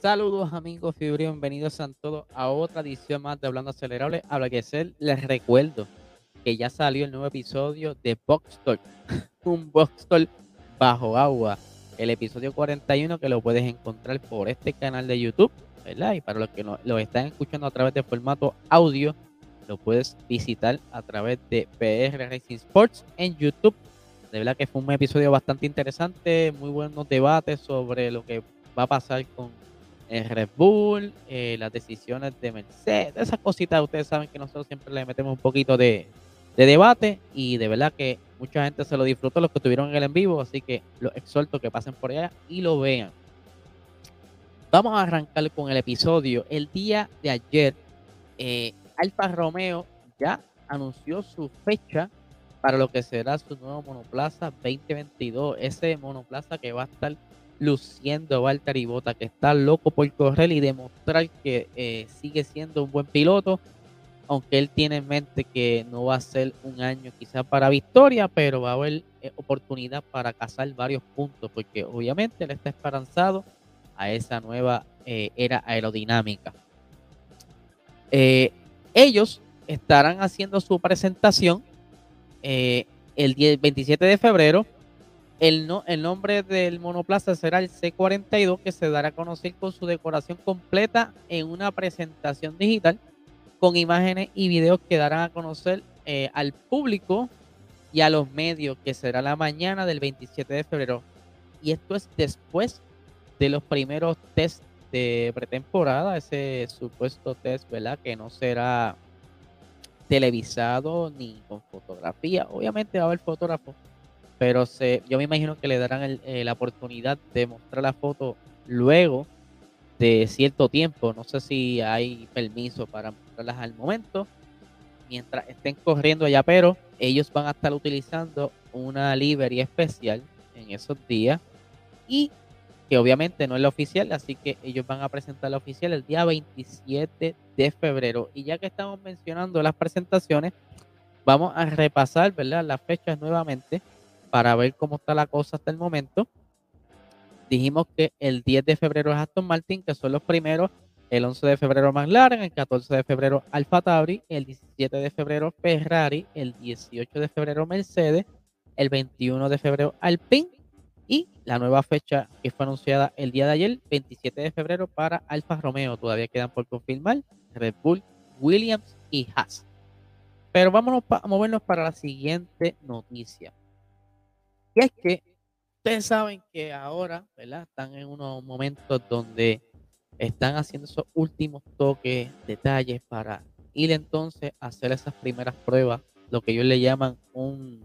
Saludos amigos y bienvenidos a todos a otra edición más de Hablando Acelerable. Habla que ser, les recuerdo que ya salió el nuevo episodio de Box Talk, un Box Talk bajo agua. El episodio 41 que lo puedes encontrar por este canal de YouTube, ¿verdad? Y para los que no, lo están escuchando a través de formato audio, lo puedes visitar a través de PR Racing Sports en YouTube. De verdad que fue un episodio bastante interesante, muy buenos debates sobre lo que va a pasar con el Red Bull, eh, las decisiones de Mercedes, esas cositas. Ustedes saben que nosotros siempre le metemos un poquito de, de debate y de verdad que mucha gente se lo disfrutó los que estuvieron en el en vivo, así que los exhorto que pasen por allá y lo vean. Vamos a arrancar con el episodio. El día de ayer, eh, Alfa Romeo ya anunció su fecha para lo que será su nuevo monoplaza 2022. Ese monoplaza que va a estar luciendo Valtteri Bota, que está loco por correr y demostrar que eh, sigue siendo un buen piloto, aunque él tiene en mente que no va a ser un año quizás para victoria, pero va a haber eh, oportunidad para cazar varios puntos, porque obviamente él está esperanzado a esa nueva eh, era aerodinámica. ellos estarán haciendo su presentación el 27 de febrero el, no, el nombre del monoplaza será el C42 que se dará a conocer con su decoración completa en una presentación digital con imágenes y videos que darán a conocer eh, al público y a los medios que será la mañana del 27 de febrero. Y esto es después de los primeros test de pretemporada, ese supuesto test, ¿verdad? Que no será televisado ni con fotografía. Obviamente va a haber fotógrafos pero se, yo me imagino que le darán eh, la oportunidad de mostrar la foto luego de cierto tiempo. No sé si hay permiso para mostrarlas al momento. Mientras estén corriendo allá, pero ellos van a estar utilizando una livery especial en esos días y que obviamente no es la oficial, así que ellos van a presentar la oficial el día 27 de febrero. Y ya que estamos mencionando las presentaciones, vamos a repasar, ¿verdad? Las fechas nuevamente para ver cómo está la cosa hasta el momento. Dijimos que el 10 de febrero es Aston Martin, que son los primeros. El 11 de febrero McLaren, el 14 de febrero Alfa Tauri, el 17 de febrero Ferrari, el 18 de febrero Mercedes, el 21 de febrero Alpine y la nueva fecha que fue anunciada el día de ayer, 27 de febrero para Alfa Romeo. Todavía quedan por confirmar Red Bull, Williams y Haas. Pero vámonos a movernos para la siguiente noticia. Y es que ustedes saben que ahora, ¿verdad? Están en unos momentos donde están haciendo esos últimos toques, detalles para ir entonces a hacer esas primeras pruebas, lo que ellos le llaman un,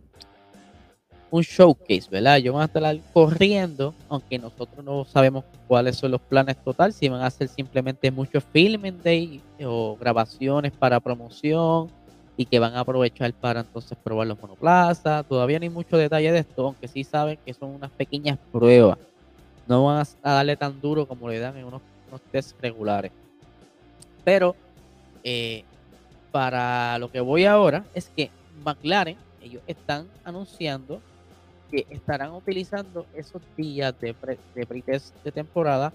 un showcase, ¿verdad? Ellos van a estar corriendo, aunque nosotros no sabemos cuáles son los planes total, si van a hacer simplemente muchos filming day o grabaciones para promoción y que van a aprovechar para entonces probar los monoplazas. Todavía no hay mucho detalle de esto, aunque sí saben que son unas pequeñas pruebas. No van a darle tan duro como le dan en unos, unos test regulares. Pero eh, para lo que voy ahora es que McLaren, ellos están anunciando que estarán utilizando esos días de, pre, de pretest de temporada.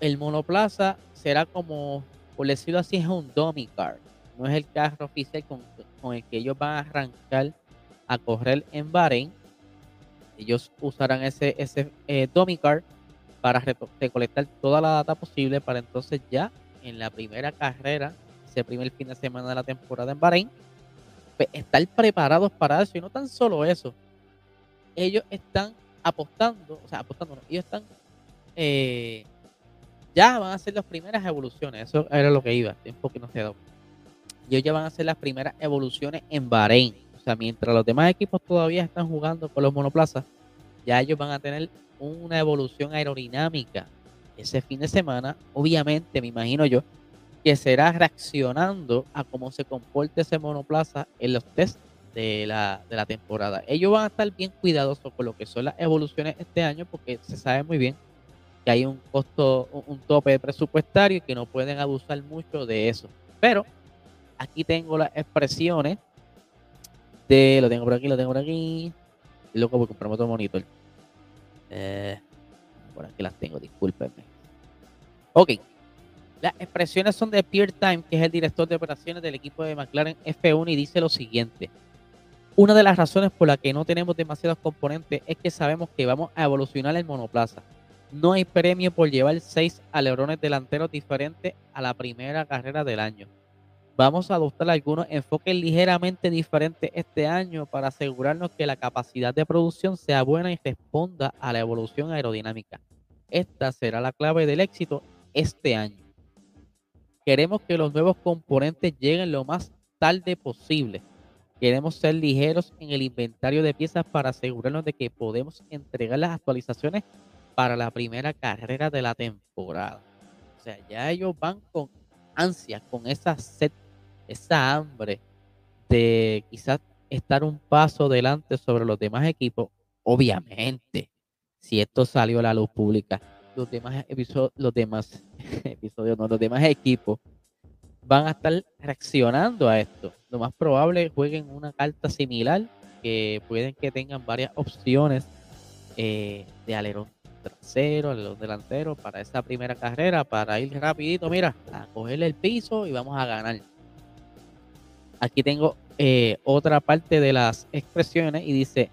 El monoplaza será como, por decirlo así, es un dummy car no es el carro oficial con, el que ellos van a arrancar a correr en Bahrein. Ellos usarán ese, ese eh, car para recolectar toda la data posible para entonces ya en la primera carrera, ese primer fin de semana de la temporada en Bahrein, pues, estar preparados para eso. Y no tan solo eso, ellos están apostando, o sea, apostando, ellos están, eh, ya van a hacer las primeras evoluciones. Eso era lo que iba, tiempo que no se dado ellos ya van a hacer las primeras evoluciones en Bahrein. O sea, mientras los demás equipos todavía están jugando con los monoplazas, ya ellos van a tener una evolución aerodinámica ese fin de semana. Obviamente, me imagino yo, que será reaccionando a cómo se comporte ese monoplaza en los test de la, de la temporada. Ellos van a estar bien cuidadosos con lo que son las evoluciones este año porque se sabe muy bien que hay un costo, un tope presupuestario y que no pueden abusar mucho de eso. Pero Aquí tengo las expresiones de. Lo tengo por aquí, lo tengo por aquí. Y luego voy a comprarme otro monitor. Eh, por aquí las tengo, discúlpenme. Ok. Las expresiones son de Pierre Time, que es el director de operaciones del equipo de McLaren F1, y dice lo siguiente. Una de las razones por las que no tenemos demasiados componentes es que sabemos que vamos a evolucionar el monoplaza. No hay premio por llevar seis alerones delanteros diferentes a la primera carrera del año. Vamos a adoptar algunos enfoques ligeramente diferentes este año para asegurarnos que la capacidad de producción sea buena y responda a la evolución aerodinámica. Esta será la clave del éxito este año. Queremos que los nuevos componentes lleguen lo más tarde posible. Queremos ser ligeros en el inventario de piezas para asegurarnos de que podemos entregar las actualizaciones para la primera carrera de la temporada. O sea, ya ellos van con ansia, con esa sed, esa hambre de quizás estar un paso delante sobre los demás equipos. Obviamente, si esto salió a la luz pública, los demás episodios, los demás episodios, no, los demás equipos van a estar reaccionando a esto. Lo más probable jueguen una carta similar, que pueden que tengan varias opciones eh, de alerón trasero, alerón delantero para esa primera carrera, para ir rapidito, mira, a cogerle el piso y vamos a ganar. Aquí tengo eh, otra parte de las expresiones y dice,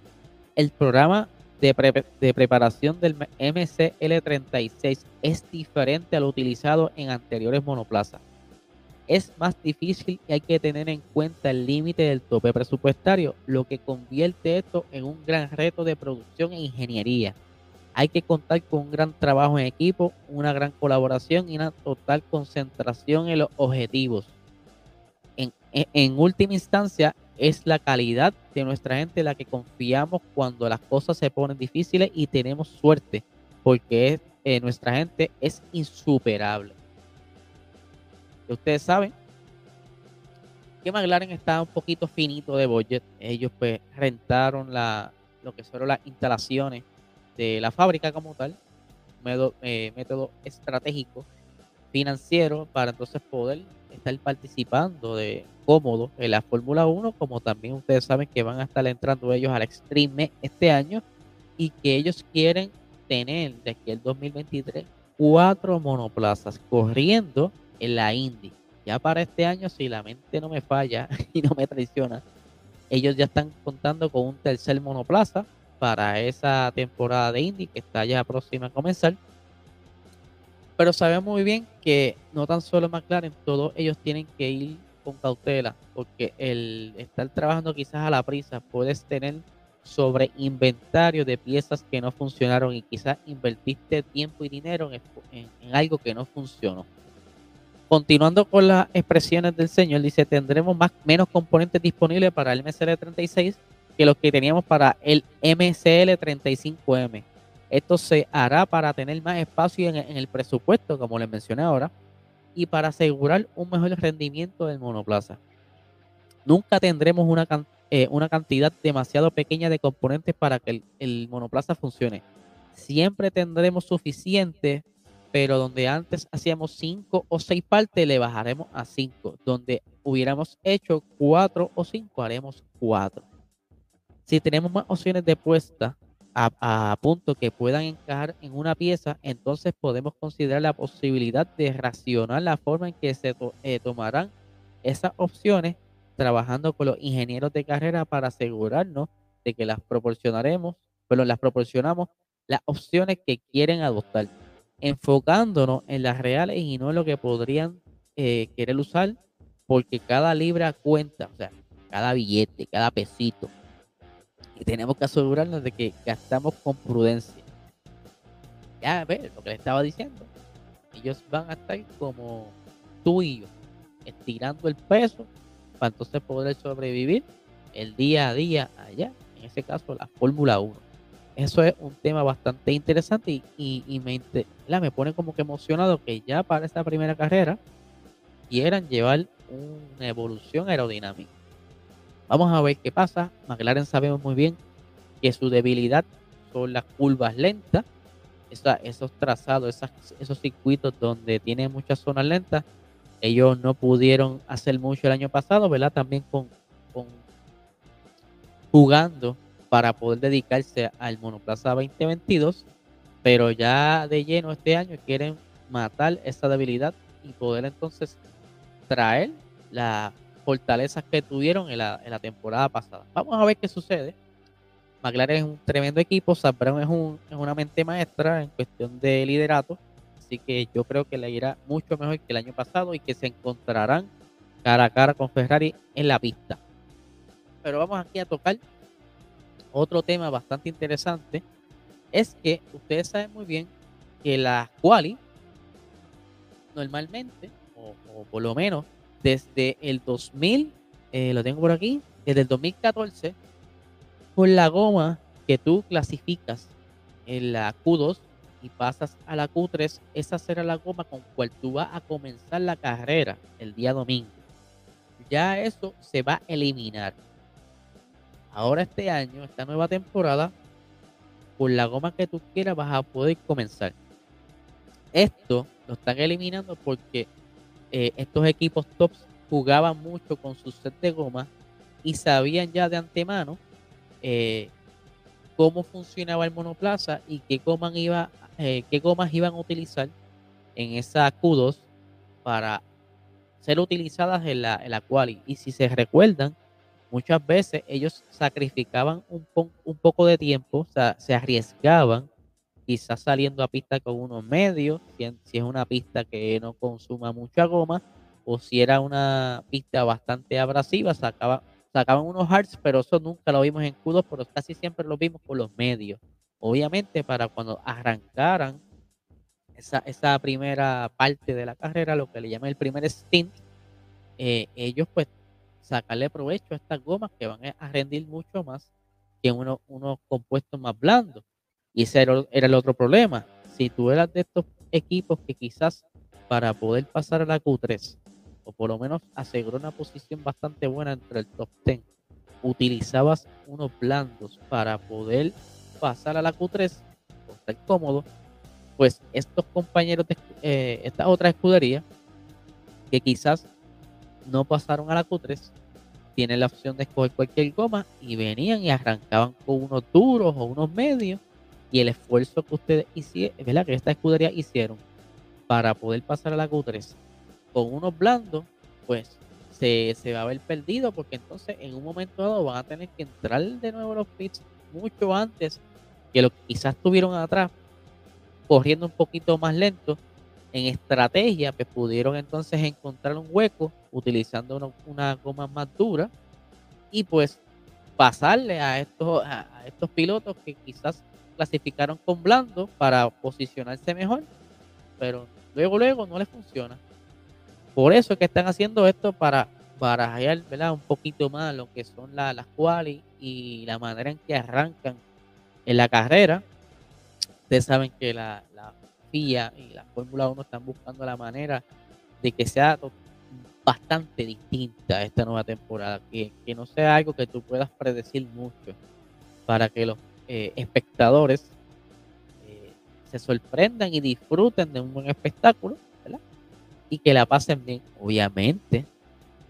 el programa de, preparación del MCL36 es diferente al utilizado en anteriores monoplazas. Es más difícil y hay que tener en cuenta el límite del tope presupuestario, lo que convierte esto en un gran reto de producción e ingeniería. Hay que contar con un gran trabajo en equipo, una gran colaboración y una total concentración en los objetivos. En, en última instancia, es la calidad de nuestra gente la que confiamos cuando las cosas se ponen difíciles y tenemos suerte, porque eh, nuestra gente es insuperable. Ustedes saben que McLaren está un poquito finito de budget. Ellos pues rentaron la, lo que fueron las instalaciones de la fábrica como tal, método, eh, método estratégico financiero para entonces poder estar participando de cómodo en la Fórmula 1, como también ustedes saben que van a estar entrando ellos al Extreme este año y que ellos quieren tener de el 2023 cuatro monoplazas corriendo en la Indy. Ya para este año, si la mente no me falla y no me traiciona, ellos ya están contando con un tercer monoplaza para esa temporada de Indy que está ya próxima a comenzar pero sabemos muy bien que no tan solo McLaren, todos ellos tienen que ir con cautela, porque el estar trabajando quizás a la prisa, puedes tener sobre inventario de piezas que no funcionaron y quizás invertiste tiempo y dinero en, algo que no funcionó. Continuando con las expresiones del señor, dice, tendremos más, menos componentes disponibles para el MCL36 que los que teníamos para el MCL35M esto se hará para tener más espacio en, el presupuesto, como les mencioné ahora, y para asegurar un mejor rendimiento del monoplaza. Nunca tendremos una, eh, una cantidad demasiado pequeña de componentes para que el, monoplaza funcione. Siempre tendremos suficiente, pero donde antes hacíamos cinco o seis partes, le bajaremos a cinco. Donde hubiéramos hecho cuatro o cinco, haremos cuatro. Si tenemos más opciones de puesta, a, punto que puedan encajar en una pieza, entonces podemos considerar la posibilidad de racionar la forma en que se eh, tomarán esas opciones trabajando con los ingenieros de carrera para asegurarnos de que las proporcionaremos, pero las proporcionamos las opciones que quieren adoptar, enfocándonos en las reales y no en lo que podrían eh, querer usar, porque cada libra cuenta, o sea, cada billete, cada pesito, y tenemos que asegurarnos de que gastamos con prudencia. Ya ver lo que le estaba diciendo. Ellos van a estar como tú y yo, estirando el peso para entonces poder sobrevivir el día a día allá, en ese caso la Fórmula 1. Eso es un tema bastante interesante y, y, me, me pone como que emocionado que ya para esta primera carrera quieran llevar una evolución aerodinámica. Vamos a ver qué pasa. McLaren sabemos muy bien que su debilidad son las curvas lentas, esos trazados, esos circuitos donde tienen muchas zonas lentas. Ellos no pudieron hacer mucho el año pasado, ¿verdad? También con, jugando para poder dedicarse al Monoplaza 2022, pero ya de lleno este año quieren matar esa debilidad y poder entonces traer las fortalezas que tuvieron en la, en la temporada pasada. Vamos a ver qué sucede. McLaren es un tremendo equipo, Sam es, un, es una mente maestra en cuestión de liderato, así que yo creo que le irá mucho mejor que el año pasado y que se encontrarán cara a cara con Ferrari en la pista. Pero vamos aquí a tocar otro tema bastante interesante, es que ustedes saben muy bien que la quali normalmente, o, por lo menos desde el 2000, eh, lo tengo por aquí, desde el 2014, con la goma que tú clasificas en la Q2 y pasas a la Q3, esa será la goma con cual tú vas a comenzar la carrera el día domingo. Ya eso se va a eliminar. Ahora este año, esta nueva temporada, con la goma que tú quieras vas a poder comenzar. Esto lo están eliminando porque eh, estos equipos tops jugaban mucho con su set de goma y sabían ya de antemano eh, cómo funcionaba el monoplaza y qué, gomas iba, eh, qué gomas iban a utilizar en esa Q2 para ser utilizadas en la, en la quali. Y si se recuerdan, muchas veces ellos sacrificaban un, un poco de tiempo, se arriesgaban quizás saliendo a pista con unos medios, si, es una pista que no consuma mucha goma, o si era una pista bastante abrasiva, sacaban, sacaban unos hearts, pero eso nunca lo vimos en q pero casi siempre lo vimos por los medios. Obviamente para cuando arrancaran esa, primera parte de la carrera, lo que le llaman el primer stint, eh, ellos pues sacarle provecho a estas gomas que van a rendir mucho más que unos compuestos más blandos. Y ese era, el otro problema. Si tú eras de estos equipos que quizás para poder pasar a la Q3, o por lo menos asegurar una posición bastante buena entre el top 10, utilizabas unos blandos para poder pasar a la Q3 o estar cómodo, pues estos compañeros de eh, esta otra escudería que quizás no pasaron a la Q3 tienen la opción de escoger cualquier goma y venían y arrancaban con unos duros o unos medios y el esfuerzo que ustedes hicieron, ¿verdad? Que esta escudería hicieron para poder pasar a la Q3 con unos blandos, pues se, va a ver perdido porque entonces en un momento dado van a tener que entrar de nuevo los pits mucho antes que lo que quizás tuvieron atrás, corriendo un poquito más lento. En estrategia, pues pudieron entonces encontrar un hueco utilizando una, goma más dura y pues pasarle a estos, a estos pilotos que quizás clasificaron con blando para posicionarse mejor, pero luego, luego no les funciona. Por eso es que están haciendo esto para hallar ¿verdad? un poquito más lo que son las quali y la manera en que arrancan en la carrera. Ustedes saben que la, la FIA y la Fórmula 1 están buscando la manera de que sea bastante distinta esta nueva temporada, que, que no sea algo que tú puedas predecir mucho para que los eh, espectadores eh, se sorprendan y disfruten de un buen espectáculo, Y que la pasen bien, obviamente.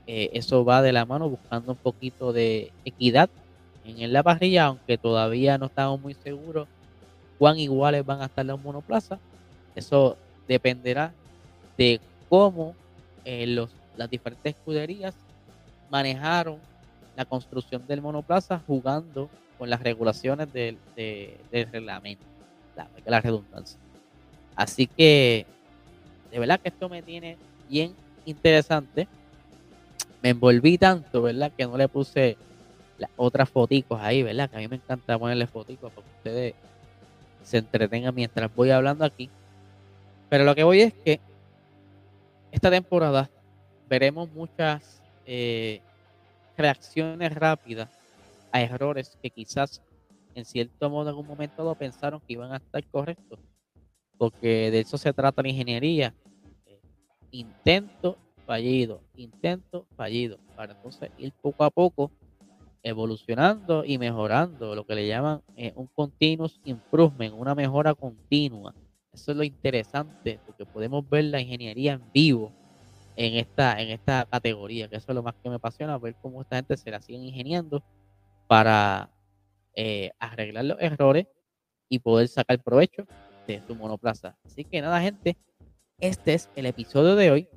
Eh, eso va de la mano buscando un poquito de equidad en la parrilla, aunque todavía no estamos muy seguros cuán iguales van a estar los monoplazas. Eso dependerá de cómo los, las diferentes escuderías manejaron la construcción del monoplaza jugando con las regulaciones del, reglamento, la, la redundancia. Así que, de verdad que esto me tiene bien interesante. Me envolví tanto, ¿verdad? Que no le puse las otras foticos ahí, ¿verdad? Que a mí me encanta ponerle foticos para que ustedes se entretengan mientras voy hablando aquí. Pero lo que voy es que esta temporada veremos muchas eh, reacciones rápidas errores que quizás en cierto modo en un momento lo pensaron que iban a estar correctos, porque de eso se trata la ingeniería. intento fallido, intento fallido, para entonces ir poco a poco evolucionando y mejorando, lo que le llaman eh, un continuous improvement, una mejora continua. Eso es lo interesante, porque podemos ver la ingeniería en vivo en esta, en esta categoría, que eso es lo más que me apasiona, ver cómo esta gente se la siguen ingeniando para eh, arreglar los errores y poder sacar provecho de su monoplaza. Así que nada, gente, este es el episodio de hoy.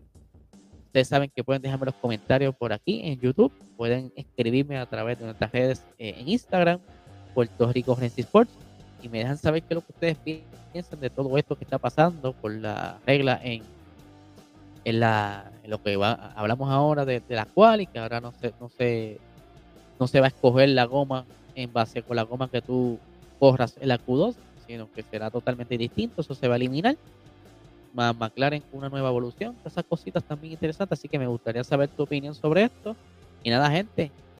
Ustedes saben que pueden dejarme los comentarios por aquí en YouTube. Pueden escribirme a través de nuestras redes eh, en Instagram, Puerto Rico Genesis Sports, y me dejan saber qué es lo que ustedes piensan de todo esto que está pasando por la regla en, en, la, lo que hablamos ahora de, la cual y que ahora no se, no, se, no se va a escoger la goma en base con la goma que tú corras en la Q2, sino que será totalmente distinto. Eso se va a eliminar McLaren con una nueva evolución. Esas cositas también interesantes, así que me gustaría saber tu opinión sobre esto. Y nada, gente,